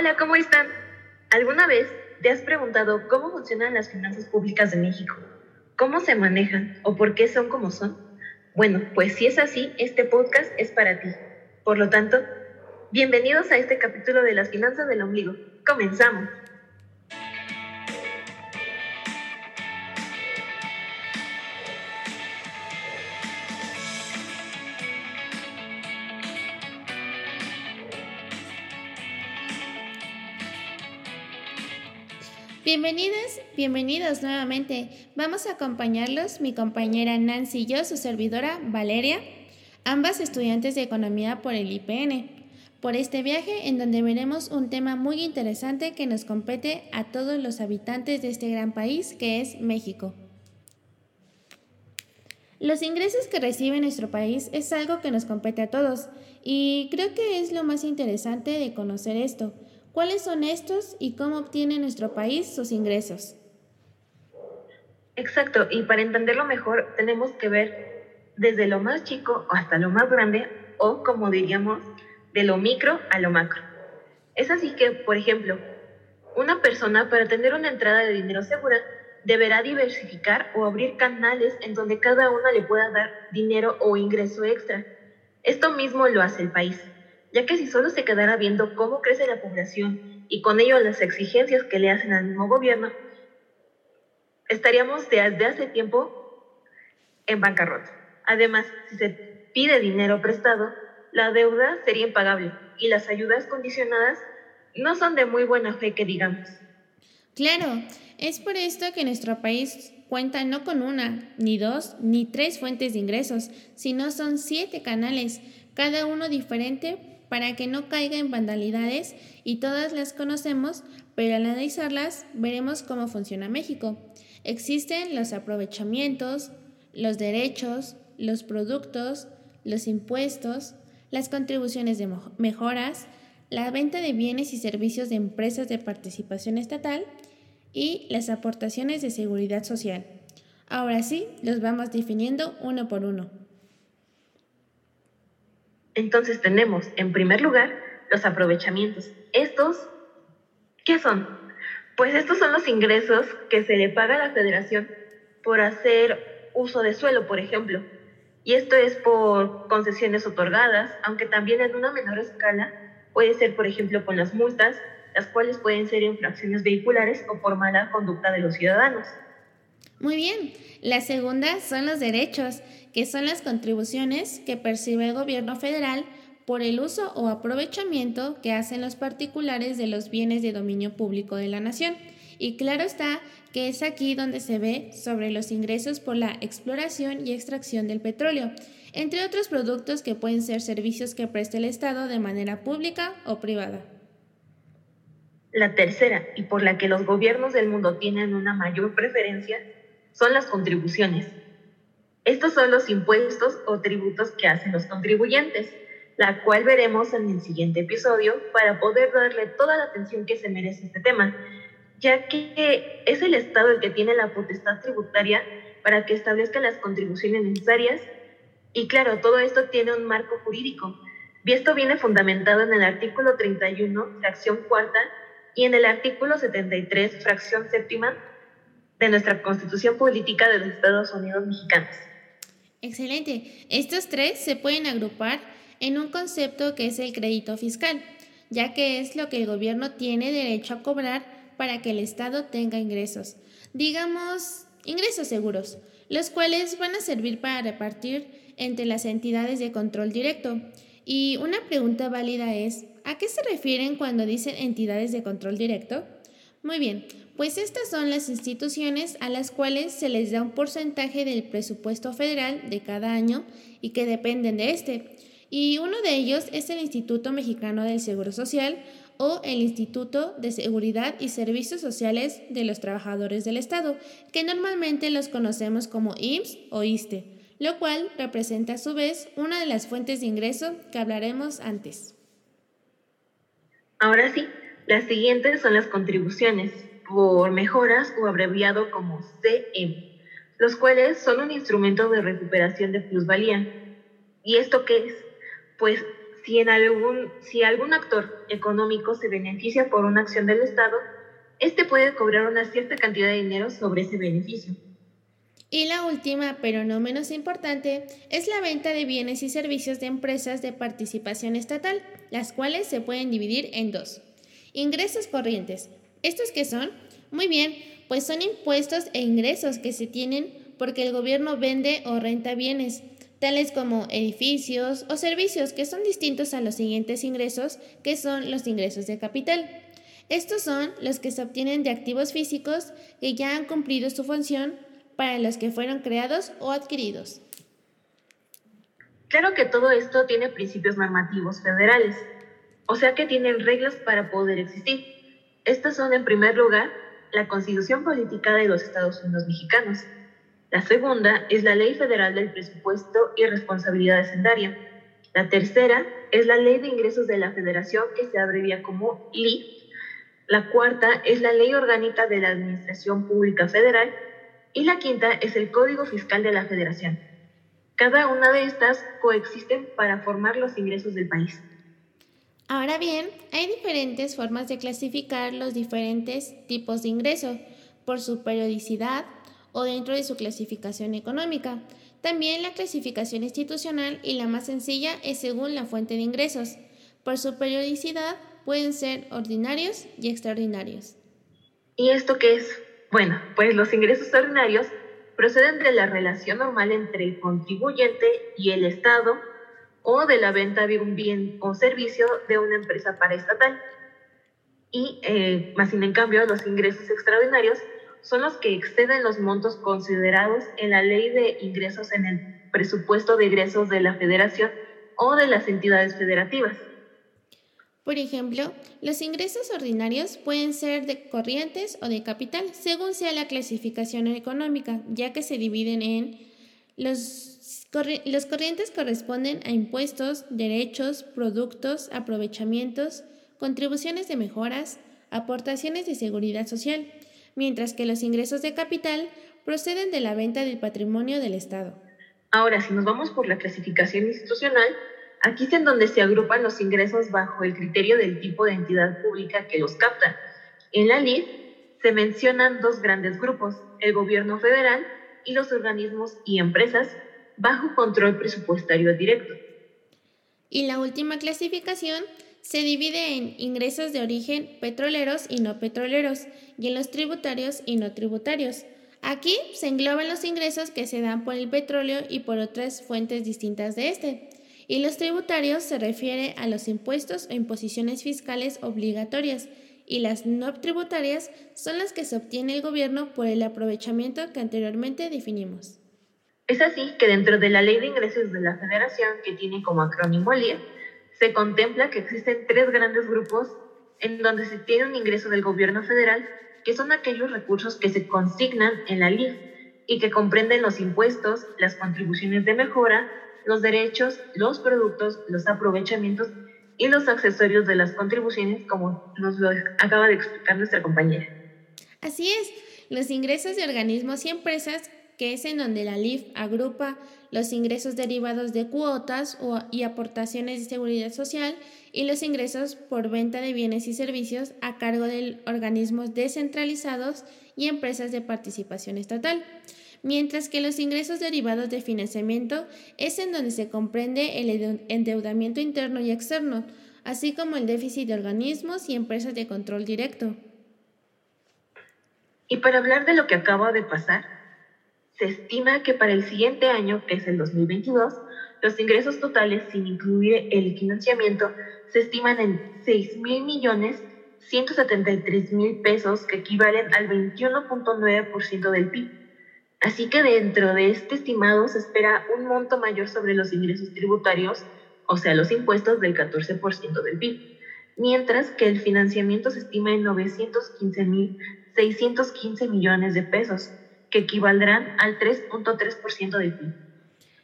Hola, ¿cómo están? ¿Alguna vez te has preguntado cómo funcionan las finanzas públicas de México? ¿Cómo se manejan o por qué son como son? Bueno, pues si es así, este podcast es para ti. Por lo tanto, bienvenidos a este capítulo de las finanzas del ombligo. Comenzamos. Bienvenidas, bienvenidos nuevamente. Vamos a acompañarlos mi compañera Nancy y yo, su servidora Valeria, ambas estudiantes de Economía por el IPN, por este viaje en donde veremos un tema muy interesante que nos compete a todos los habitantes de este gran país que es México. Los ingresos que recibe nuestro país es algo que nos compete a todos y creo que es lo más interesante de conocer esto ¿Cuáles son estos y cómo obtiene nuestro país sus ingresos? Exacto, y para entenderlo mejor tenemos que ver desde lo más chico hasta lo más grande o como diríamos, de lo micro a lo macro. Es así que, por ejemplo, una persona para tener una entrada de dinero segura deberá diversificar o abrir canales en donde cada una le pueda dar dinero o ingreso extra. Esto mismo lo hace el país ya que si solo se quedara viendo cómo crece la población y con ello las exigencias que le hacen al mismo gobierno, estaríamos desde hace tiempo en bancarrota. Además, si se pide dinero prestado, la deuda sería impagable y las ayudas condicionadas no son de muy buena fe que digamos. Claro, es por esto que nuestro país cuenta no con una, ni dos, ni tres fuentes de ingresos, sino son siete canales, cada uno diferente para que no caiga en vandalidades y todas las conocemos, pero al analizarlas veremos cómo funciona México. Existen los aprovechamientos, los derechos, los productos, los impuestos, las contribuciones de mejoras, la venta de bienes y servicios de empresas de participación estatal y las aportaciones de seguridad social. Ahora sí, los vamos definiendo uno por uno. Entonces tenemos, en primer lugar, los aprovechamientos. Estos, ¿qué son? Pues estos son los ingresos que se le paga a la federación por hacer uso de suelo, por ejemplo. Y esto es por concesiones otorgadas, aunque también en una menor escala puede ser, por ejemplo, con las multas, las cuales pueden ser infracciones vehiculares o por mala conducta de los ciudadanos. Muy bien. La segunda son los derechos, que son las contribuciones que percibe el gobierno federal por el uso o aprovechamiento que hacen los particulares de los bienes de dominio público de la nación. Y claro está que es aquí donde se ve sobre los ingresos por la exploración y extracción del petróleo, entre otros productos que pueden ser servicios que preste el Estado de manera pública o privada. La tercera, y por la que los gobiernos del mundo tienen una mayor preferencia, son las contribuciones. Estos son los impuestos o tributos que hacen los contribuyentes, la cual veremos en el siguiente episodio para poder darle toda la atención que se merece este tema, ya que es el Estado el que tiene la potestad tributaria para que establezca las contribuciones necesarias y claro, todo esto tiene un marco jurídico. Y esto viene fundamentado en el artículo 31, fracción cuarta, y en el artículo 73, fracción séptima de nuestra Constitución Política de los Estados Unidos Mexicanos. Excelente. Estos tres se pueden agrupar en un concepto que es el crédito fiscal, ya que es lo que el gobierno tiene derecho a cobrar para que el Estado tenga ingresos. Digamos, ingresos seguros, los cuales van a servir para repartir entre las entidades de control directo. Y una pregunta válida es, ¿a qué se refieren cuando dicen entidades de control directo? Muy bien, pues estas son las instituciones a las cuales se les da un porcentaje del presupuesto federal de cada año y que dependen de este. Y uno de ellos es el Instituto Mexicano del Seguro Social o el Instituto de Seguridad y Servicios Sociales de los Trabajadores del Estado, que normalmente los conocemos como IMSS o ISTE, lo cual representa a su vez una de las fuentes de ingreso que hablaremos antes. Ahora sí, las siguientes son las contribuciones por mejoras o abreviado como CM, los cuales son un instrumento de recuperación de plusvalía. ¿Y esto qué es? Pues si, en algún, si algún actor económico se beneficia por una acción del Estado, éste puede cobrar una cierta cantidad de dinero sobre ese beneficio. Y la última, pero no menos importante, es la venta de bienes y servicios de empresas de participación estatal, las cuales se pueden dividir en dos. Ingresos corrientes. ¿Estos qué son? Muy bien, pues son impuestos e ingresos que se tienen porque el gobierno vende o renta bienes, tales como edificios o servicios que son distintos a los siguientes ingresos, que son los ingresos de capital. Estos son los que se obtienen de activos físicos que ya han cumplido su función para los que fueron creados o adquiridos. Claro que todo esto tiene principios normativos federales, o sea que tienen reglas para poder existir. Estas son, en primer lugar, la Constitución Política de los Estados Unidos Mexicanos. La segunda es la Ley Federal del Presupuesto y Responsabilidad Hacendaria. La tercera es la Ley de Ingresos de la Federación, que se abrevia como LIF. La cuarta es la Ley Orgánica de la Administración Pública Federal y la quinta es el Código Fiscal de la Federación. Cada una de estas coexisten para formar los ingresos del país. Ahora bien, hay diferentes formas de clasificar los diferentes tipos de ingreso por su periodicidad o dentro de su clasificación económica. También la clasificación institucional y la más sencilla es según la fuente de ingresos. Por su periodicidad pueden ser ordinarios y extraordinarios. ¿Y esto qué es? Bueno, pues los ingresos ordinarios proceden de la relación normal entre el contribuyente y el Estado o de la venta de un bien o servicio de una empresa paraestatal. Y eh, más sin en cambio, los ingresos extraordinarios son los que exceden los montos considerados en la ley de ingresos en el presupuesto de ingresos de la federación o de las entidades federativas. Por ejemplo, los ingresos ordinarios pueden ser de corrientes o de capital, según sea la clasificación económica, ya que se dividen en los, los corrientes corresponden a impuestos, derechos, productos, aprovechamientos, contribuciones de mejoras, aportaciones de seguridad social, mientras que los ingresos de capital proceden de la venta del patrimonio del Estado. Ahora, si nos vamos por la clasificación institucional, Aquí es en donde se agrupan los ingresos bajo el criterio del tipo de entidad pública que los capta. En la LID se mencionan dos grandes grupos, el gobierno federal y los organismos y empresas bajo control presupuestario directo. Y la última clasificación se divide en ingresos de origen petroleros y no petroleros y en los tributarios y no tributarios. Aquí se engloban los ingresos que se dan por el petróleo y por otras fuentes distintas de este y los tributarios se refiere a los impuestos o imposiciones fiscales obligatorias y las no tributarias son las que se obtiene el gobierno por el aprovechamiento que anteriormente definimos. Es así que dentro de la Ley de Ingresos de la Federación, que tiene como acrónimo LIE, se contempla que existen tres grandes grupos en donde se tiene un ingreso del gobierno federal, que son aquellos recursos que se consignan en la LIF y que comprenden los impuestos, las contribuciones de mejora, los derechos, los productos, los aprovechamientos y los accesorios de las contribuciones, como nos lo acaba de explicar nuestra compañera. Así es, los ingresos de organismos y empresas, que es en donde la LIF agrupa los ingresos derivados de cuotas y aportaciones de seguridad social y los ingresos por venta de bienes y servicios a cargo de organismos descentralizados y empresas de participación estatal mientras que los ingresos derivados de financiamiento es en donde se comprende el endeudamiento interno y externo, así como el déficit de organismos y empresas de control directo. Y para hablar de lo que acaba de pasar, se estima que para el siguiente año, que es el 2022, los ingresos totales sin incluir el financiamiento se estiman en 6 mil millones 173 mil pesos, que equivalen al 21.9% del PIB. Así que dentro de este estimado se espera un monto mayor sobre los ingresos tributarios, o sea, los impuestos del 14% del PIB, mientras que el financiamiento se estima en 915.615 millones de pesos, que equivaldrán al 3.3% del PIB.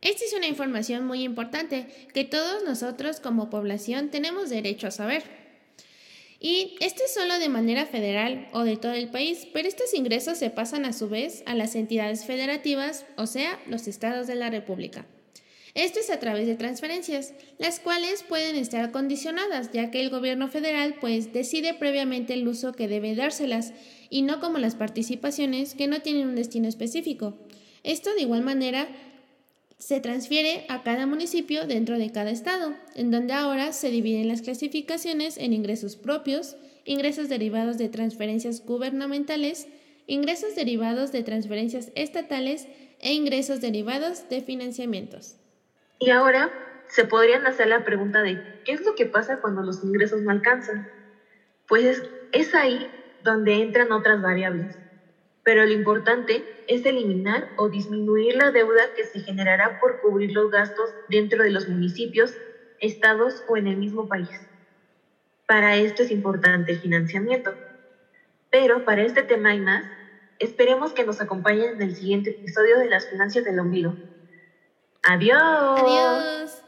Esta es una información muy importante que todos nosotros como población tenemos derecho a saber. Y esto es solo de manera federal o de todo el país, pero estos ingresos se pasan a su vez a las entidades federativas, o sea, los estados de la República. Esto es a través de transferencias, las cuales pueden estar condicionadas, ya que el gobierno federal pues decide previamente el uso que debe dárselas y no como las participaciones que no tienen un destino específico. Esto de igual manera se transfiere a cada municipio dentro de cada estado, en donde ahora se dividen las clasificaciones en ingresos propios, ingresos derivados de transferencias gubernamentales, ingresos derivados de transferencias estatales e ingresos derivados de financiamientos. Y ahora se podrían hacer la pregunta de ¿qué es lo que pasa cuando los ingresos no alcanzan? Pues es, ahí donde entran otras variables. Pero lo importante es eliminar o disminuir la deuda que se generará por cubrir los gastos dentro de los municipios, estados o en el mismo país. Para esto es importante el financiamiento. Pero para este tema y más, esperemos que nos acompañen en el siguiente episodio de las finanzas del ombligo. Adiós.